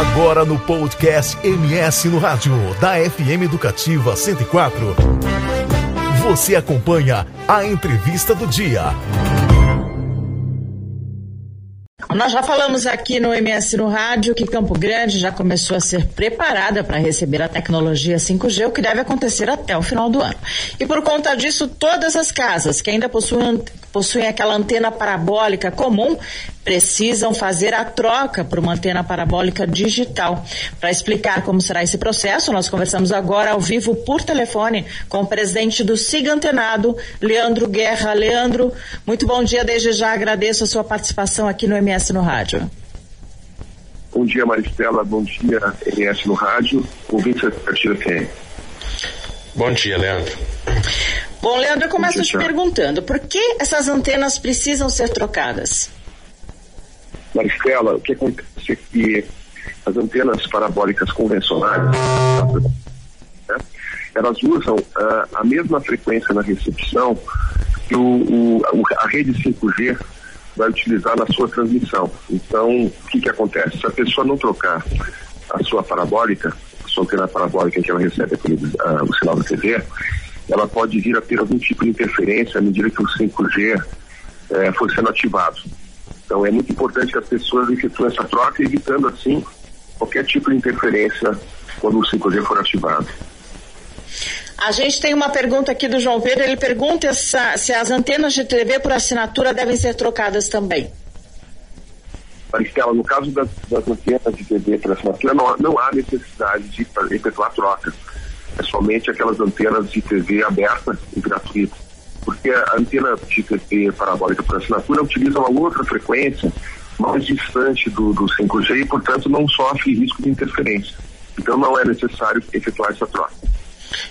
Agora no podcast MS no Rádio, da FM Educativa 104. Você acompanha a entrevista do dia. Nós já falamos aqui no MS no Rádio que Campo Grande já começou a ser preparada para receber a tecnologia 5G, o que deve acontecer até o final do ano. E por conta disso, todas as casas que ainda possuem, possuem aquela antena parabólica comum precisam fazer a troca por uma antena parabólica digital. Para explicar como será esse processo, nós conversamos agora ao vivo por telefone com o presidente do SIGA Antenado, Leandro Guerra. Leandro, muito bom dia. Desde já agradeço a sua participação aqui no MS no Rádio. Bom dia, Maristela. Bom dia, MS no Rádio. Ouvinte Expectativa FM. Bom dia, Leandro. Bom, Leandro, eu começo te perguntando, por que essas antenas precisam ser trocadas? Maristela, o que acontece é que as antenas parabólicas convencionais, né, elas usam uh, a mesma frequência na recepção que o, o, a rede 5G vai utilizar na sua transmissão. Então, o que, que acontece? Se a pessoa não trocar a sua parabólica, a sua antena parabólica que ela recebe aquele, uh, o sinal da TV, ela pode vir a ter algum tipo de interferência à medida que o 5G eh, for sendo ativado. Então é muito importante que as pessoas efetuem essa troca, evitando assim qualquer tipo de interferência quando o 5G for ativado. A gente tem uma pergunta aqui do João Pedro, ele pergunta se as antenas de TV por assinatura devem ser trocadas também. Maristela, no caso das, das, antenas de TV por assinatura, não, não há necessidade de efetuar troca. É somente aquelas antenas de TV aberta e gratuita porque a antena de TV parabólica por assinatura utiliza uma outra frequência mais distante do, do 5G e, portanto, não sofre risco de interferência. Então, não é necessário efetuar essa troca.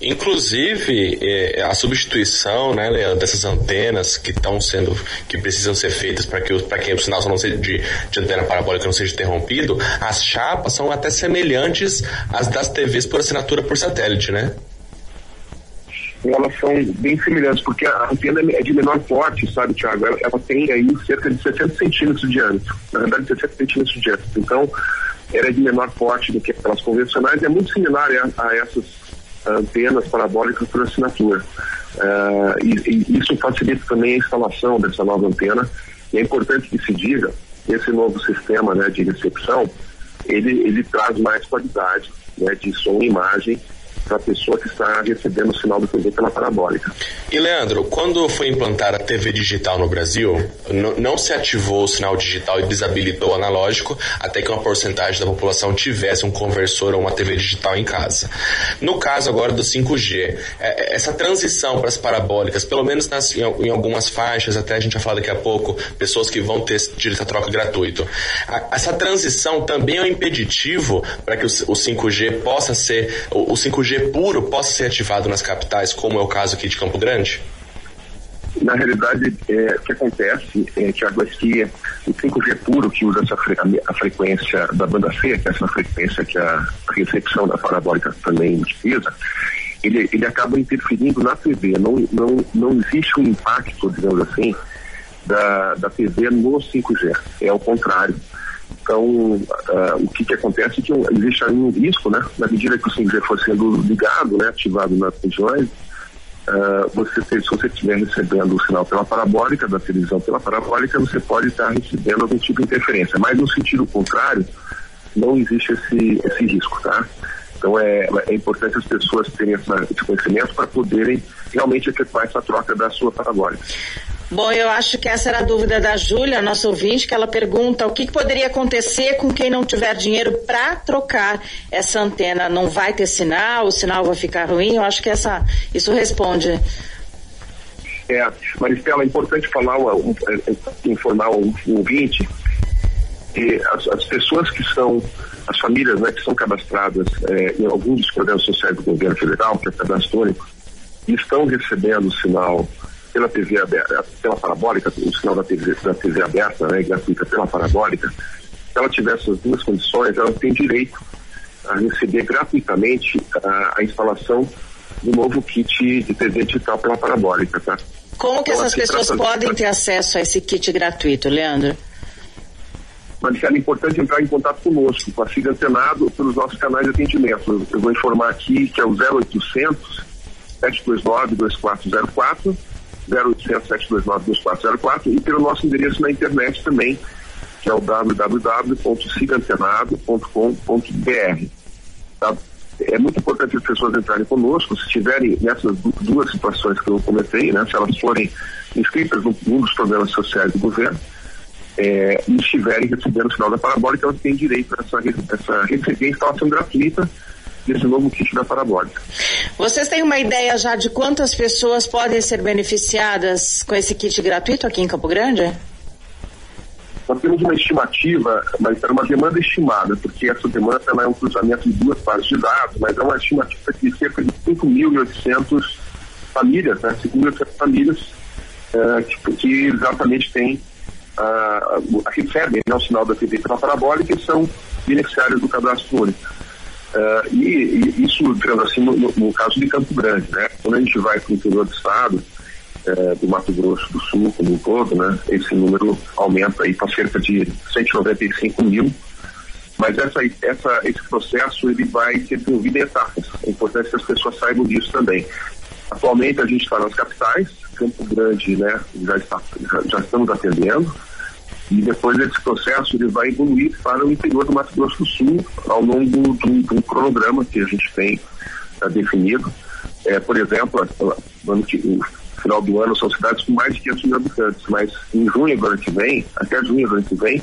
Inclusive, eh, a substituição, né, dessas antenas que estão sendo, que precisam ser feitas para que, que o sinal não seja de, de antena parabólica não seja interrompido, as chapas são até semelhantes às das TVs por assinatura por satélite, né? elas são bem semelhantes, porque a antena é de menor porte, sabe, Tiago? Ela, ela, tem aí cerca de 60 centímetros de diâmetro, na verdade 60 centímetros de diâmetro. Então, ela é de menor porte do que aquelas convencionais é muito similar a, a essas antenas parabólicas por assinatura. Uh, e, e, isso facilita também a instalação dessa nova antena. E é importante que se diga, esse novo sistema né, de recepção, ele, ele traz mais qualidade né, de som e imagem para a pessoa que está recebendo o sinal do TV pela parabólica. E Leandro, quando foi implantada a TV digital no Brasil, não se ativou o sinal digital e desabilitou o analógico até que uma porcentagem da população tivesse um conversor ou uma TV digital em casa. No caso agora do 5G, é, é, essa transição para as parabólicas, pelo menos nas, em, algumas faixas, até a gente vai falar daqui a pouco, pessoas que vão ter direito a troca gratuito. Essa transição também é um impeditivo para que o, o 5G possa ser, o 5G 5G puro possa ser ativado nas capitais, como é o caso aqui de Campo Grande? Na realidade, é, o que acontece, é, Tiago, é que o 5G puro, que usa essa fre a, frequência da banda C, que é essa frequência que a recepção da parabólica também utiliza, ele, ele acaba interferindo na TV. Não, não, não existe um impacto, digamos assim, da, da TV no 5G. É o contrário. Então, uh, o que, que acontece é que existe aí um risco, né? Na medida que o 5G for sendo ligado, né, ativado nas regiões, uh, você, se você estiver recebendo o sinal pela parabólica, da televisão pela parabólica, você pode estar recebendo algum tipo de interferência. Mas no sentido contrário, não existe esse, esse risco, tá? Então é, é importante as pessoas terem esse conhecimento para poderem realmente efetuar essa troca da sua parabólica. Bom, eu acho que essa era a dúvida da Júlia, nossa ouvinte, que ela pergunta o que, que poderia acontecer com quem não tiver dinheiro para trocar essa antena. Não vai ter sinal, o sinal vai ficar ruim? Eu acho que essa, isso responde. É, Maristela, é importante falar, é, é, informar o, ouvinte que as, as, pessoas que são, as famílias né, que são cadastradas é, em alguns dos programas sociais do governo federal, que é cadastro único, estão recebendo sinal pela TV aberta, pela parabólica, o sinal da TV, da TV aberta, né, gratuita pela parabólica, se ela tiver essas duas condições, ela tem direito a receber gratuitamente a, a instalação do novo kit de TV digital pela parabólica, tá? Como que então, essas pessoas podem ter acesso a esse kit gratuito, Leandro? mas era importante entrar em contato conosco, com a Siga Antenado, pelos nossos canais de atendimento. Eu vou informar aqui que é o 0800 729 2404 0800 729 2404 e pelo nosso endereço na internet também, que é o www.sigantenado.com.br. Tá? É muito importante as pessoas entrarem conosco, se estiverem nessas duas situações que eu comentei, né, se elas forem inscritas num dos programas sociais do governo, é, e estiverem recebendo o sinal da parabólica, elas têm direito a essa, essa receber instalação gratuita desse novo kit da parabólica. Vocês têm uma ideia já de quantas pessoas podem ser beneficiadas com esse kit gratuito aqui em Campo Grande? Nós temos uma estimativa, mas era uma demanda estimada, porque essa demanda é um cruzamento de duas bases de dados, mas é uma estimativa de cerca de 5.800 famílias, né? 5.800 famílias uh, que, que exatamente têm uh, recebem né, o sinal da TV pela parabólica e são beneficiários do cadastro único. Uh, e, e, isso, digamos assim, no, no, caso de Campo Grande, né? Quando a gente vai para o interior do estado, uh, do Mato Grosso do Sul como um todo, né? Esse número aumenta aí para cerca de 195 mil. Mas essa, essa, esse processo ele vai ser desenvolvido em etapas. É importante que as pessoas saibam disso também. Atualmente a gente está nas capitais, Campo Grande, né? Já, está, já, já estamos atendendo e depois esse processo ele vai evoluir para o interior do Mato Grosso do Sul ao longo de um, cronograma que a gente tem uh, definido. É, por exemplo, no final do ano são cidades com mais de 500 mil habitantes, mas em junho do ano que vem, até junho do ano que vem,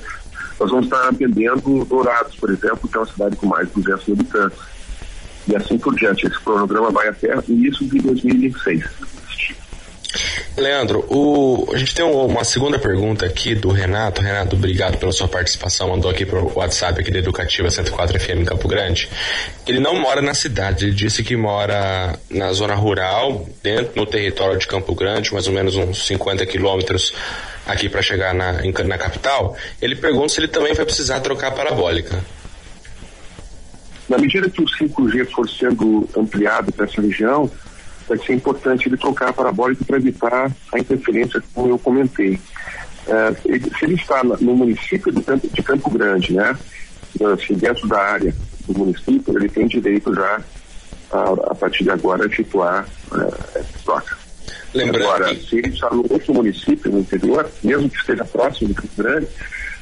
nós vamos estar atendendo Dourados, por exemplo, que é uma cidade com mais de 200 mil habitantes. E assim por diante. Esse cronograma vai até o início de 2026. Leandro, o, a gente tem uma segunda pergunta aqui do Renato. Renato, obrigado pela sua participação. Mandou aqui pro WhatsApp aqui da Educativa 104 FM em Campo Grande. Ele não mora na cidade, ele disse que mora na zona rural, dentro no território de Campo Grande, mais ou menos uns 50 quilômetros aqui para chegar na, na capital. Ele pergunta se ele também vai precisar trocar a parabólica. Na medida que o 5G for sendo ampliado para essa região, vai ser importante ele trocar a parabólica para evitar a interferência, como eu comentei. É, ele, se ele está no município de Campo, de Campo Grande, né, assim, dentro da área do município, ele tem direito já, a, a partir de agora, a efetuar é, essa troca. Lembrando Agora, que... se ele está no outro município, no interior, mesmo que esteja próximo de Campo Grande,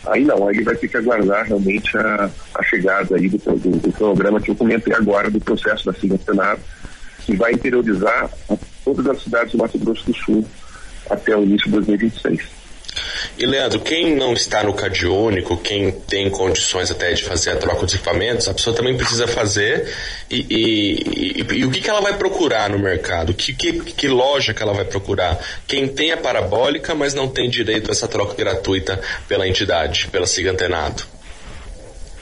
aí não, aí ele vai ter que aguardar realmente a, a chegada aí do, do, do, programa que eu comentei agora, do processo da Sigla Senado, que vai interiorizar todas as cidades do Mato Grosso do Sul até o início de 2026. E Leandro, quem não está no único, quem tem condições até de fazer a troca dos equipamentos, a pessoa também precisa fazer. E, e, e, e o que, que ela vai procurar no mercado? Que, que, que, loja que ela vai procurar? Quem tem a parabólica, mas não tem direito a essa troca gratuita pela entidade, pela Siga Antenado.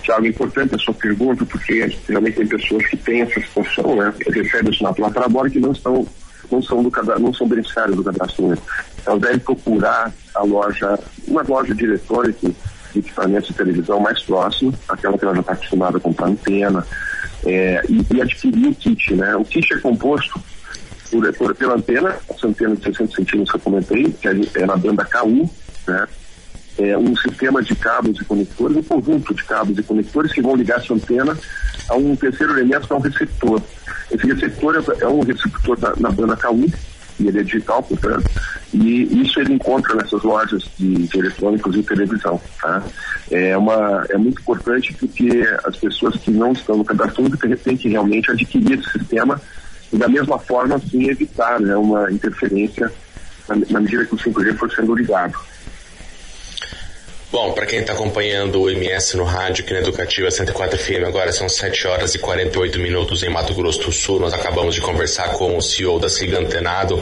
Tiago, é importante a sua pergunta, porque realmente tem pessoas que têm essa situação, né? Recebem o sinal pela parabólica e não estão não são do não são beneficiários do cadastro único. Então devem procurar a loja, uma loja de eletrônico de equipamentos de televisão mais próximo, aquela que ela já está acostumada a comprar antena, é, e, e, adquirir o kit, né? O kit é composto por, por, pela antena, essa antena de 600 centímetros que eu comentei, que é, é na banda KU, né? É, um sistema de cabos e conectores, um conjunto de cabos e conectores que vão ligar essa antena a um terceiro elemento que é um receptor. Esse receptor é, é um receptor na, na banda K1, e ele é digital, portanto, e isso ele encontra nessas lojas de, de eletrônicos e televisão. Tá? É, uma, é muito importante porque as pessoas que não estão no cadastro único têm que realmente adquirir esse sistema e da mesma forma, assim, evitar né, uma interferência na, na medida que o 5G for sendo ligado. Bom, para quem está acompanhando o MS no rádio aqui na Educativa 104 FM, agora são 7 horas e 48 minutos em Mato Grosso do Sul. Nós acabamos de conversar com o CEO da Siga Antenado,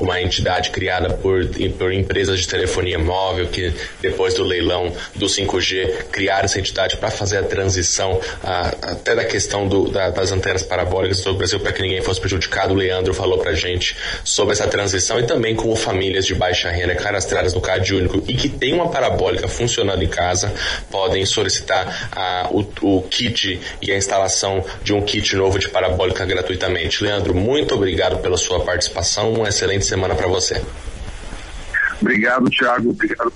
uma entidade criada por, por empresas de telefonia móvel que depois do leilão do 5G criaram essa entidade para fazer a transição a, até da questão do, da, das antenas parabólicas do Brasil para que ninguém fosse prejudicado. O Leandro falou para gente sobre essa transição e também como famílias de baixa renda cadastradas no Cade Único e que tem uma parabólica funcionando funcionando em casa, podem solicitar a, o, o kit e a instalação de um kit novo de parabólica gratuitamente. Leandro, muito obrigado pela sua participação. Uma excelente semana para você. Obrigado, Thiago. Obrigado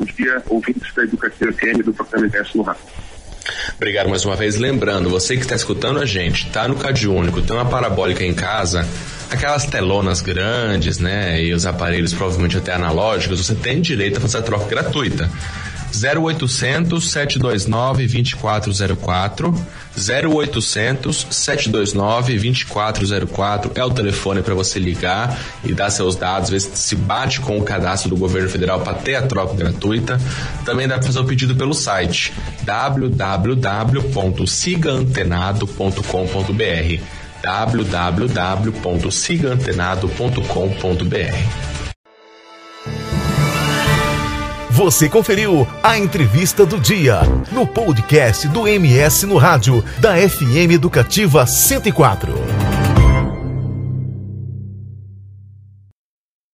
Bom dia, ouvintes da Educativa FM do programa Inverso no Rádio. Obrigado mais uma vez. Lembrando, você que está escutando a gente, está no Cade Único, tem uma parabólica em casa, aquelas telonas grandes, né? E os aparelhos provavelmente até analógicos, você tem direito a fazer a troca gratuita. 0800 729 2404 0800 729 2404 é o telefone para você ligar e dar seus dados, ver se bate com o cadastro do governo federal para ter a troca gratuita. Também dá para fazer o pedido pelo site www.sigaantenado.com.br www.sigaantenado.com.br você conferiu a entrevista do dia no podcast do MS no rádio da FM Educativa 104.